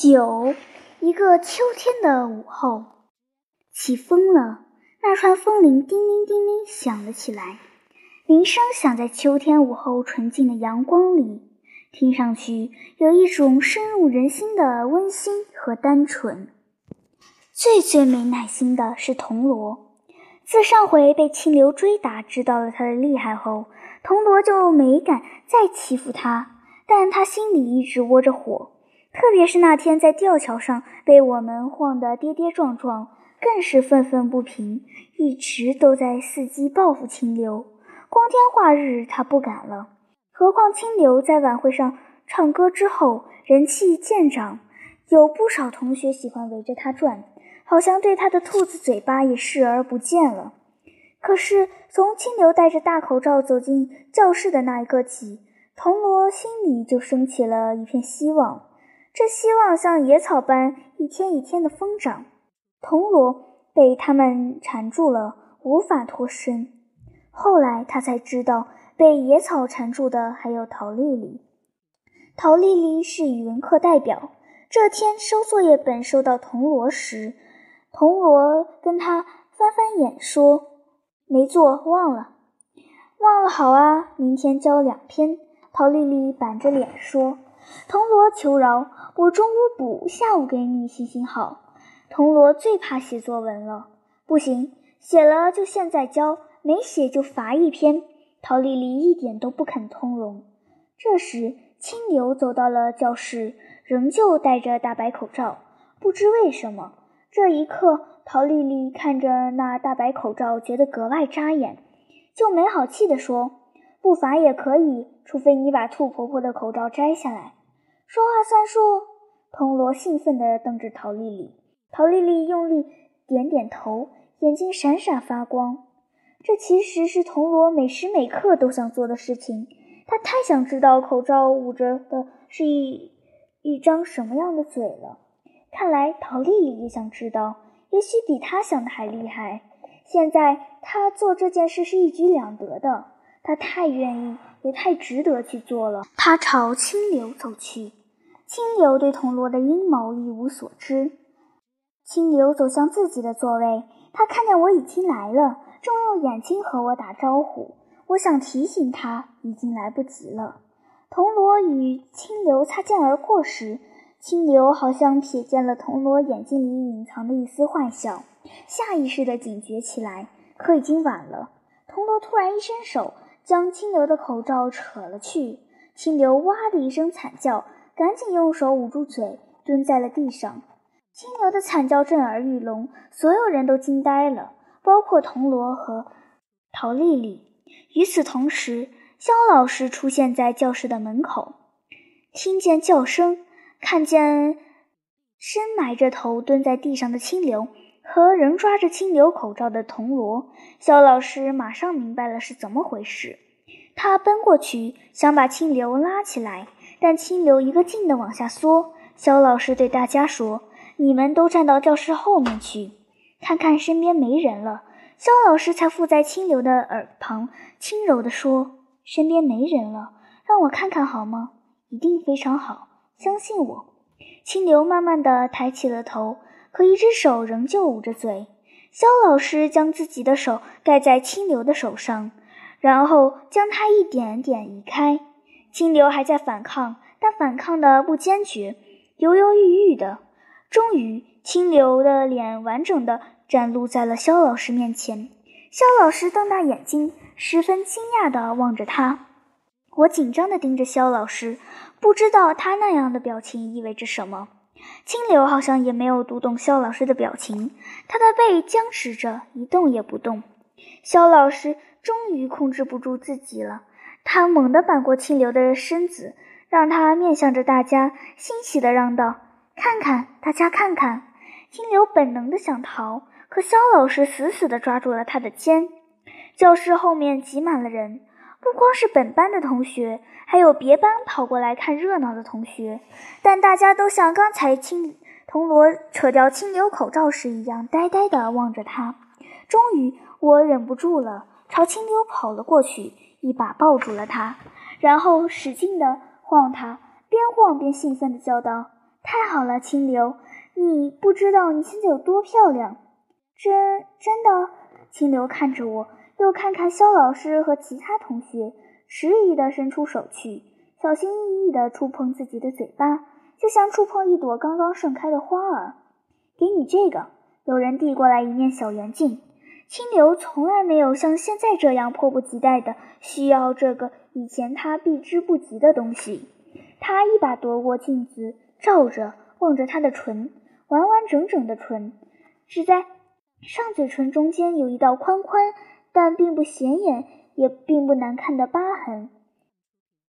九，一个秋天的午后，起风了。那串风铃叮铃叮铃响了起来，铃声响在秋天午后纯净的阳光里，听上去有一种深入人心的温馨和单纯。最最没耐心的是铜锣，自上回被清流追打，知道了他的厉害后，铜锣就没敢再欺负他，但他心里一直窝着火。特别是那天在吊桥上被我们晃得跌跌撞撞，更是愤愤不平，一直都在伺机报复清流。光天化日，他不敢了。何况清流在晚会上唱歌之后，人气渐长，有不少同学喜欢围着他转，好像对他的兔子嘴巴也视而不见了。可是从清流戴着大口罩走进教室的那一刻起，铜锣心里就升起了一片希望。这希望像野草般一天一天的疯长，铜锣被他们缠住了，无法脱身。后来他才知道，被野草缠住的还有陶丽丽。陶丽丽是语文课代表。这天收作业本收到铜锣时，铜锣跟他翻翻眼说：“没做，忘了。”“忘了好啊，明天交两篇。”陶丽丽板着脸说。铜锣求饶。我中午补，下午给你，行行好。铜锣最怕写作文了，不行，写了就现在交，没写就罚一篇。陶丽丽一点都不肯通融。这时，清流走到了教室，仍旧戴着大白口罩。不知为什么，这一刻，陶丽丽看着那大白口罩，觉得格外扎眼，就没好气地说：“不罚也可以，除非你把兔婆婆的口罩摘下来。”说话算数！铜锣兴奋地瞪着陶丽丽，陶丽丽用力点点头，眼睛闪闪发光。这其实是铜锣每时每刻都想做的事情。他太想知道口罩捂着的是一一张什么样的嘴了。看来陶丽丽也想知道，也许比他想的还厉害。现在他做这件事是一举两得的，他太愿意，也太值得去做了。他朝清流走去。清流对铜锣的阴谋一无所知。清流走向自己的座位，他看见我已经来了，正用眼睛和我打招呼。我想提醒他，已经来不及了。铜锣与清流擦肩而过时，清流好像瞥见了铜锣眼睛里隐藏的一丝幻笑，下意识地警觉起来。可已经晚了。铜锣突然一伸手，将清流的口罩扯了去。清流哇的一声惨叫。赶紧用手捂住嘴，蹲在了地上。清流的惨叫震耳欲聋，所有人都惊呆了，包括铜锣和陶丽丽。与此同时，肖老师出现在教室的门口，听见叫声，看见深埋着头蹲在地上的清流和仍抓着清流口罩的铜锣，肖老师马上明白了是怎么回事。他奔过去，想把清流拉起来。但清流一个劲地往下缩，肖老师对大家说：“你们都站到教室后面去，看看身边没人了。”肖老师才附在清流的耳旁，轻柔地说：“身边没人了，让我看看好吗？一定非常好，相信我。”清流慢慢地抬起了头，可一只手仍旧捂着嘴。肖老师将自己的手盖在清流的手上，然后将他一点点移开。清流还在反抗，但反抗的不坚决，犹犹豫豫的。终于，清流的脸完整的展露在了肖老师面前。肖老师瞪大眼睛，十分惊讶地望着他。我紧张地盯着肖老师，不知道他那样的表情意味着什么。清流好像也没有读懂肖老师的表情，他的背僵持着，一动也不动。肖老师终于控制不住自己了。他猛地扳过清流的身子，让他面向着大家，欣喜地嚷道：“看看，大家看看！”清流本能的想逃，可肖老师死死地抓住了他的肩。教室后面挤满了人，不光是本班的同学，还有别班跑过来看热闹的同学。但大家都像刚才青铜锣扯掉清流口罩时一样，呆呆地望着他。终于，我忍不住了，朝清流跑了过去。一把抱住了他，然后使劲地晃他，边晃边兴奋地叫道：“太好了，清流，你不知道你现在有多漂亮。真真的？清流看着我，又看看肖老师和其他同学，迟疑地伸出手去，小心翼翼地触碰自己的嘴巴，就像触碰一朵刚刚盛开的花儿。给你这个。有人递过来一面小圆镜。清流从来没有像现在这样迫不及待地需要这个以前他避之不及的东西。他一把夺过镜子，照着，望着他的唇，完完整整的唇，只在上嘴唇中间有一道宽宽但并不显眼也并不难看的疤痕。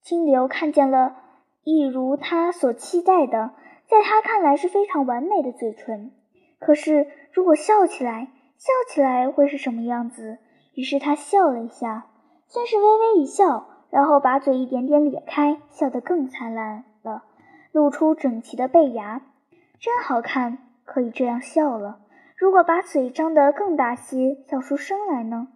清流看见了，一如他所期待的，在他看来是非常完美的嘴唇。可是，如果笑起来，笑起来会是什么样子？于是他笑了一下，先是微微一笑，然后把嘴一点点咧开，笑得更灿烂了，露出整齐的贝牙，真好看，可以这样笑了。如果把嘴张得更大些，笑出声来呢？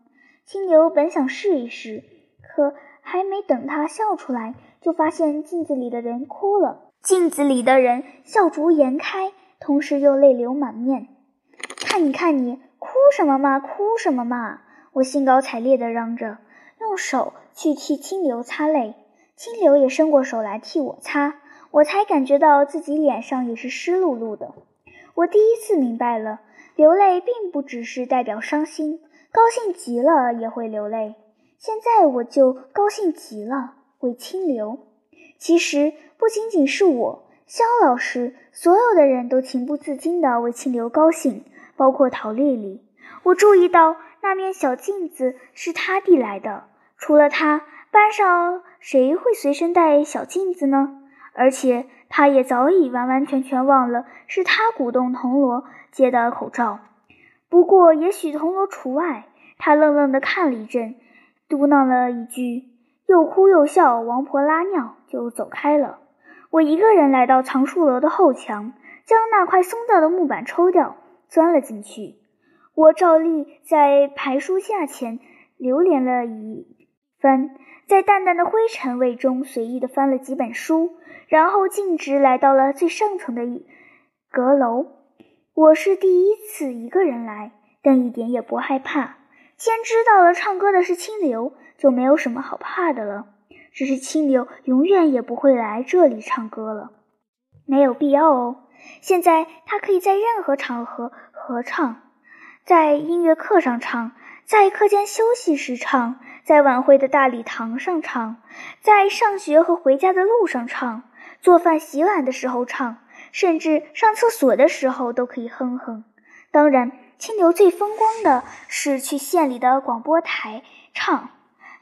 清流本想试一试，可还没等他笑出来，就发现镜子里的人哭了。镜子里的人笑逐颜开，同时又泪流满面。看你看你哭什么嘛，哭什么嘛！我兴高采烈地嚷着，用手去替清流擦泪。清流也伸过手来替我擦，我才感觉到自己脸上也是湿漉漉的。我第一次明白了，流泪并不只是代表伤心，高兴极了也会流泪。现在我就高兴极了，为清流。其实不仅仅是我，肖老师，所有的人都情不自禁地为清流高兴。包括陶丽丽，我注意到那面小镜子是她递来的。除了她，班上谁会随身带小镜子呢？而且，她也早已完完全全忘了是她鼓动铜锣接的口罩。不过，也许铜锣除外。他愣愣地看了一阵，嘟囔了一句，又哭又笑，王婆拉尿，就走开了。我一个人来到藏书楼的后墙，将那块松掉的木板抽掉。钻了进去，我照例在排书架前流连了一番，在淡淡的灰尘味中随意地翻了几本书，然后径直来到了最上层的阁楼。我是第一次一个人来，但一点也不害怕。既然知道了唱歌的是清流，就没有什么好怕的了。只是清流永远也不会来这里唱歌了，没有必要哦。现在他可以在任何场合合唱，在音乐课上唱，在课间休息时唱，在晚会的大礼堂上唱，在上学和回家的路上唱，做饭洗碗的时候唱，甚至上厕所的时候都可以哼哼。当然，清流最风光的是去县里的广播台唱。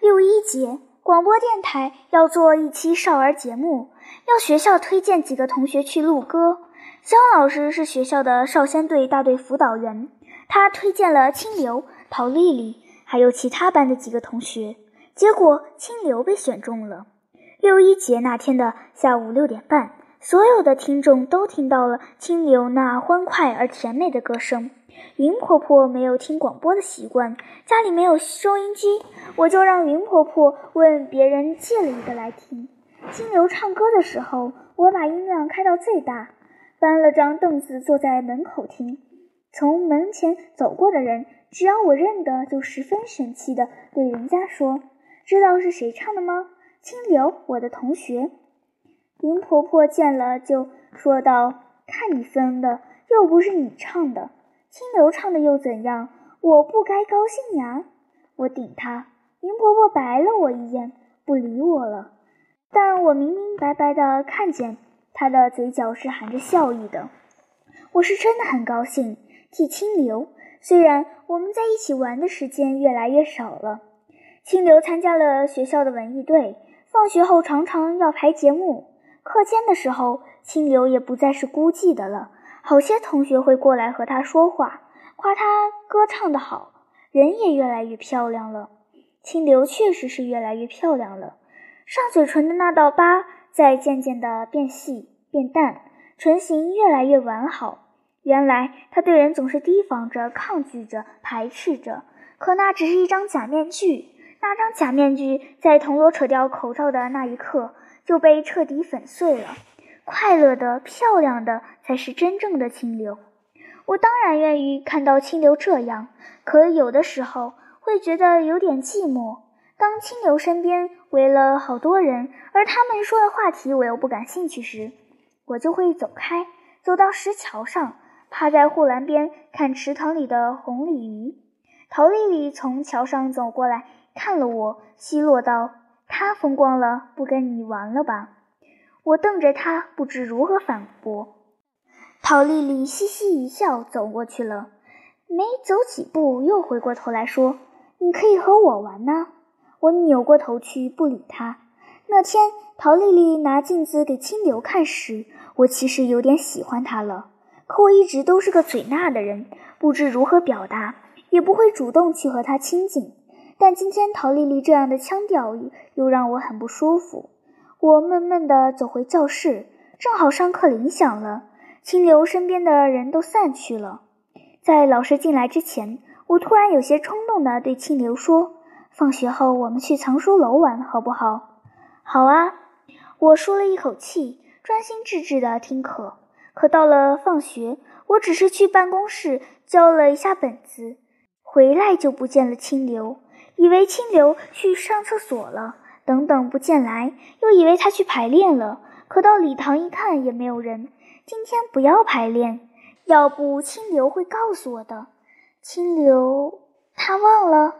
六一节，广播电台要做一期少儿节目，要学校推荐几个同学去录歌。肖老师是学校的少先队大队辅导员，他推荐了清流、陶丽丽，还有其他班的几个同学。结果清流被选中了。六一节那天的下午六点半，所有的听众都听到了清流那欢快而甜美的歌声。云婆婆没有听广播的习惯，家里没有收音机，我就让云婆婆问别人借了一个来听。清流唱歌的时候，我把音量开到最大。搬了张凳子坐在门口听，从门前走过的人，只要我认得，就十分神气地对人家说：“知道是谁唱的吗？清流，我的同学。”云婆婆见了，就说道：“看你分的，又不是你唱的，清流唱的又怎样？我不该高兴呀！”我顶他，云婆婆白了我一眼，不理我了。但我明明白白的看见。他的嘴角是含着笑意的，我是真的很高兴替清流。虽然我们在一起玩的时间越来越少了，清流参加了学校的文艺队，放学后常常要排节目。课间的时候，清流也不再是孤寂的了，好些同学会过来和他说话，夸他歌唱得好，人也越来越漂亮了。清流确实是越来越漂亮了，上嘴唇的那道疤。在渐渐地变细、变淡，唇形越来越完好。原来他对人总是提防着、抗拒着、排斥着，可那只是一张假面具。那张假面具在铜锣扯掉口罩的那一刻就被彻底粉碎了。快乐的、漂亮的才是真正的清流。我当然愿意看到清流这样，可有的时候会觉得有点寂寞。当清流身边围了好多人，而他们说的话题我又不感兴趣时，我就会走开，走到石桥上，趴在护栏边看池塘里的红鲤鱼。陶丽丽从桥上走过来，看了我，奚落道：“他风光了，不跟你玩了吧？”我瞪着他，不知如何反驳。陶丽丽嘻嘻一笑，走过去了。没走几步，又回过头来说：“你可以和我玩呢。”我扭过头去，不理她。那天，陶丽丽拿镜子给清流看时，我其实有点喜欢她了。可我一直都是个嘴讷的人，不知如何表达，也不会主动去和她亲近。但今天陶丽丽这样的腔调，又让我很不舒服。我闷闷地走回教室，正好上课铃响了。清流身边的人都散去了，在老师进来之前，我突然有些冲动地对清流说：“放学后我们去藏书楼玩，好不好？”“好啊！”我舒了一口气，专心致志地听课。可到了放学，我只是去办公室交了一下本子，回来就不见了清流，以为清流去上厕所了，等等不见来，又以为他去排练了。可到礼堂一看，也没有人。今天不要排练，要不清流会告诉我的。清流，他忘了。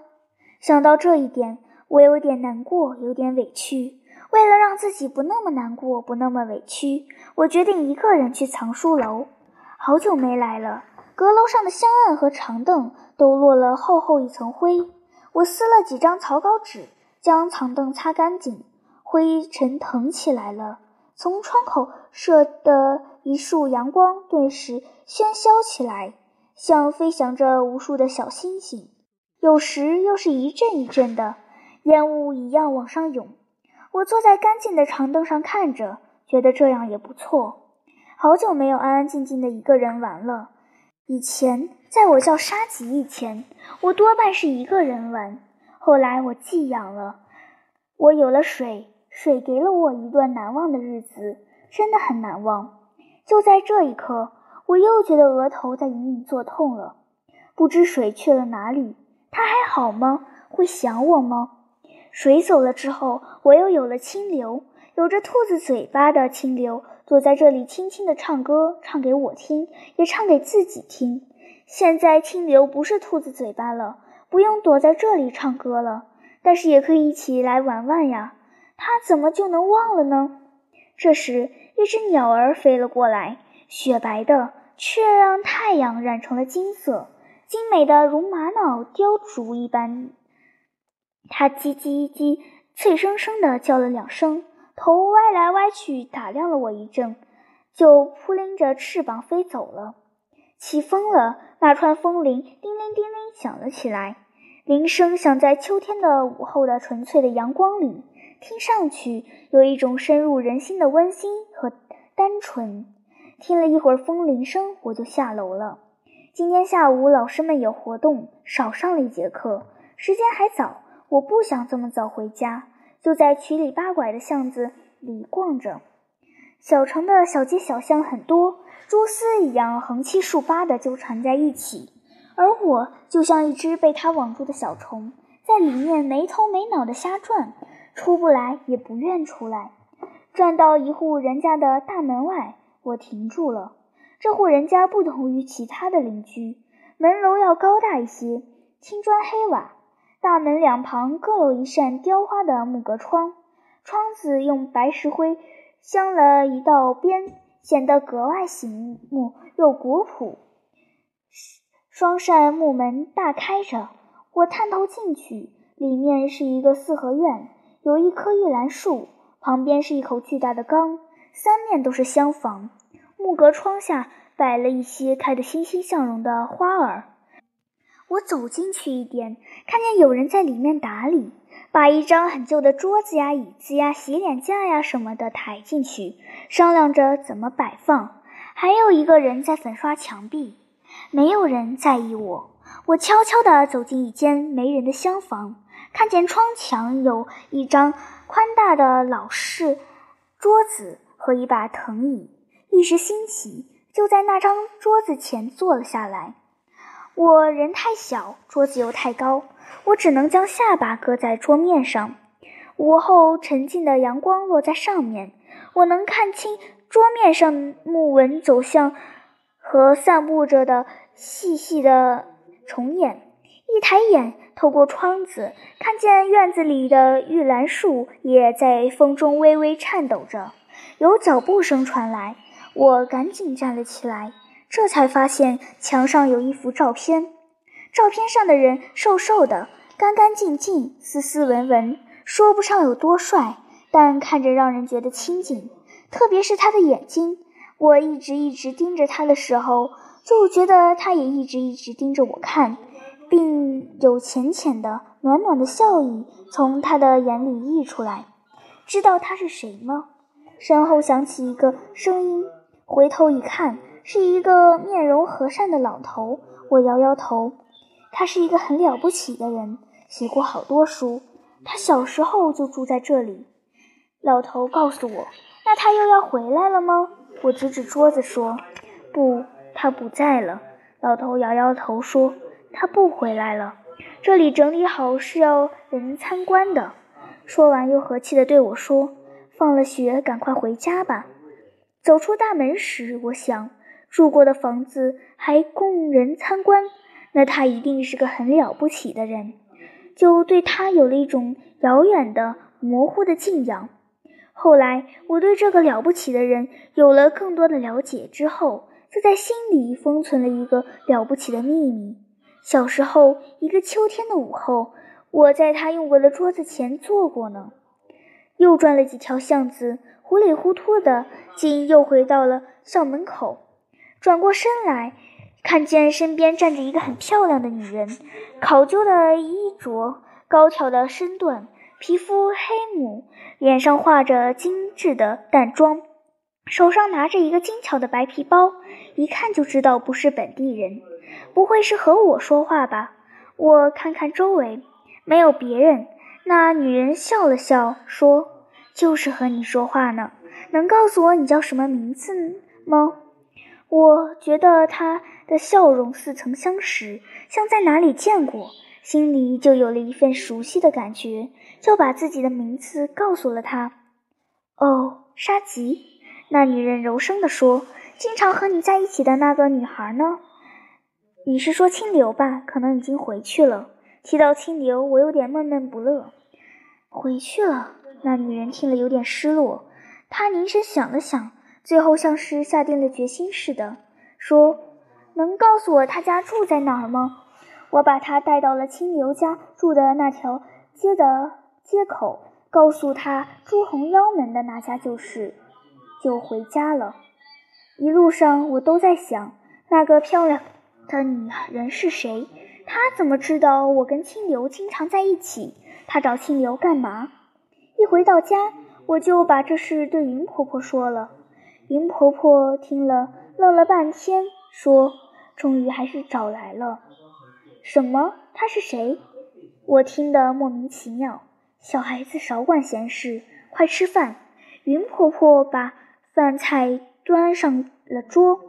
想到这一点，我有点难过，有点委屈。为了让自己不那么难过，不那么委屈，我决定一个人去藏书楼。好久没来了，阁楼上的香案和长凳都落了厚厚一层灰。我撕了几张草稿纸，将长凳擦干净，灰尘腾起来了。从窗口射的一束阳光顿时喧嚣起来，像飞翔着无数的小星星。有时又是一阵一阵的烟雾一样往上涌。我坐在干净的长凳上看着，觉得这样也不错。好久没有安安静静的一个人玩了。以前在我叫沙棘以前，我多半是一个人玩。后来我寄养了，我有了水。水给了我一段难忘的日子，真的很难忘。就在这一刻，我又觉得额头在隐隐作痛了。不知水去了哪里？他还好吗？会想我吗？水走了之后，我又有了清流，有着兔子嘴巴的清流，坐在这里轻轻地唱歌，唱给我听，也唱给自己听。现在清流不是兔子嘴巴了，不用躲在这里唱歌了，但是也可以一起来玩玩呀。他怎么就能忘了呢？这时，一只鸟儿飞了过来，雪白的，却让太阳染成了金色，精美的如玛瑙雕琢一般。它叽叽叽，脆生生地叫了两声，头歪来歪去，打量了我一阵，就扑棱着翅膀飞走了。起风了，那串风铃叮铃叮铃响了起来，铃声响在秋天的午后的纯粹的阳光里。听上去有一种深入人心的温馨和单纯。听了一会儿风铃声，我就下楼了。今天下午老师们有活动，少上了一节课。时间还早，我不想这么早回家，就在曲里八拐的巷子里逛着。小城的小街小巷很多，蛛丝一样横七竖八地纠缠在一起，而我就像一只被它网住的小虫，在里面没头没脑地瞎转。出不来，也不愿出来。转到一户人家的大门外，我停住了。这户人家不同于其他的邻居，门楼要高大一些，青砖黑瓦，大门两旁各有一扇雕花的木格窗，窗子用白石灰镶了一道边，显得格外醒目又古朴。双扇木门大开着，我探头进去，里面是一个四合院。有一棵玉兰树，旁边是一口巨大的缸，三面都是厢房。木格窗下摆了一些开得欣欣向荣的花儿。我走进去一点，看见有人在里面打理，把一张很旧的桌子呀、椅子呀、洗脸架呀什么的抬进去，商量着怎么摆放。还有一个人在粉刷墙壁。没有人在意我。我悄悄地走进一间没人的厢房。看见窗墙有一张宽大的老式桌子和一把藤椅，一时兴起，就在那张桌子前坐了下来。我人太小，桌子又太高，我只能将下巴搁在桌面上。午后沉静的阳光落在上面，我能看清桌面上木纹走向和散布着的细细的虫眼。一抬眼，透过窗子，看见院子里的玉兰树也在风中微微颤抖着。有脚步声传来，我赶紧站了起来。这才发现墙上有一幅照片，照片上的人瘦瘦的，干干净净，斯斯文文，说不上有多帅，但看着让人觉得亲近。特别是他的眼睛，我一直一直盯着他的时候，就觉得他也一直一直盯着我看，并有浅浅的、暖暖的笑意从他的眼里溢出来。知道他是谁吗？身后响起一个声音，回头一看。是一个面容和善的老头，我摇摇头。他是一个很了不起的人，写过好多书。他小时候就住在这里。老头告诉我：“那他又要回来了吗？”我指指桌子说：“不，他不在了。”老头摇摇头说：“他不回来了。这里整理好是要人参观的。”说完又和气地对我说：“放了学，赶快回家吧。”走出大门时，我想。住过的房子还供人参观，那他一定是个很了不起的人，就对他有了一种遥远的、模糊的敬仰。后来，我对这个了不起的人有了更多的了解之后，就在心里封存了一个了不起的秘密。小时候，一个秋天的午后，我在他用过的桌子前坐过呢。又转了几条巷子，糊里糊涂的，竟又回到了校门口。转过身来，看见身边站着一个很漂亮的女人，考究的衣着，高挑的身段，皮肤黑母，脸上画着精致的淡妆，手上拿着一个精巧的白皮包，一看就知道不是本地人。不会是和我说话吧？我看看周围，没有别人。那女人笑了笑，说：“就是和你说话呢。能告诉我你叫什么名字吗？”我觉得她的笑容似曾相识，像在哪里见过，心里就有了一份熟悉的感觉，就把自己的名字告诉了他。哦，沙吉，那女人柔声地说：“经常和你在一起的那个女孩呢？你是说清流吧？可能已经回去了。”提到清流，我有点闷闷不乐。回去了。那女人听了有点失落，她凝神想了想。最后像是下定了决心似的，说：“能告诉我他家住在哪儿吗？我把他带到了清流家住的那条街的街口，告诉他朱红腰门的那家就是，就回家了。一路上我都在想，那个漂亮的女人是谁？她怎么知道我跟清流经常在一起？她找清流干嘛？一回到家，我就把这事对云婆婆说了。”云婆婆听了，愣了半天，说：“终于还是找来了。什么？他是谁？”我听得莫名其妙。小孩子少管闲事，快吃饭。云婆婆把饭菜端上了桌。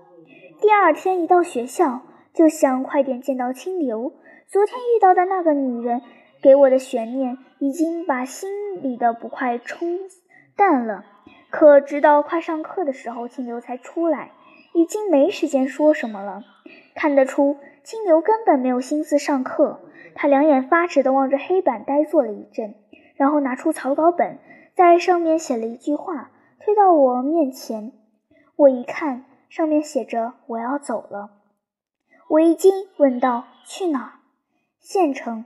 第二天一到学校，就想快点见到清流。昨天遇到的那个女人给我的悬念，已经把心里的不快冲淡了。可直到快上课的时候，清流才出来，已经没时间说什么了。看得出，青牛根本没有心思上课。他两眼发直地望着黑板，呆坐了一阵，然后拿出草稿本，在上面写了一句话，推到我面前。我一看，上面写着“我要走了”。我一惊，问道：“去哪儿？”“县城，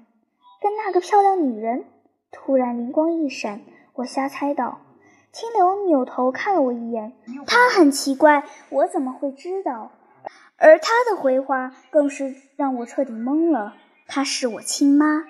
跟那个漂亮女人。”突然灵光一闪，我瞎猜道。清流扭头看了我一眼，他很奇怪，我怎么会知道？而他的回话更是让我彻底懵了。她是我亲妈。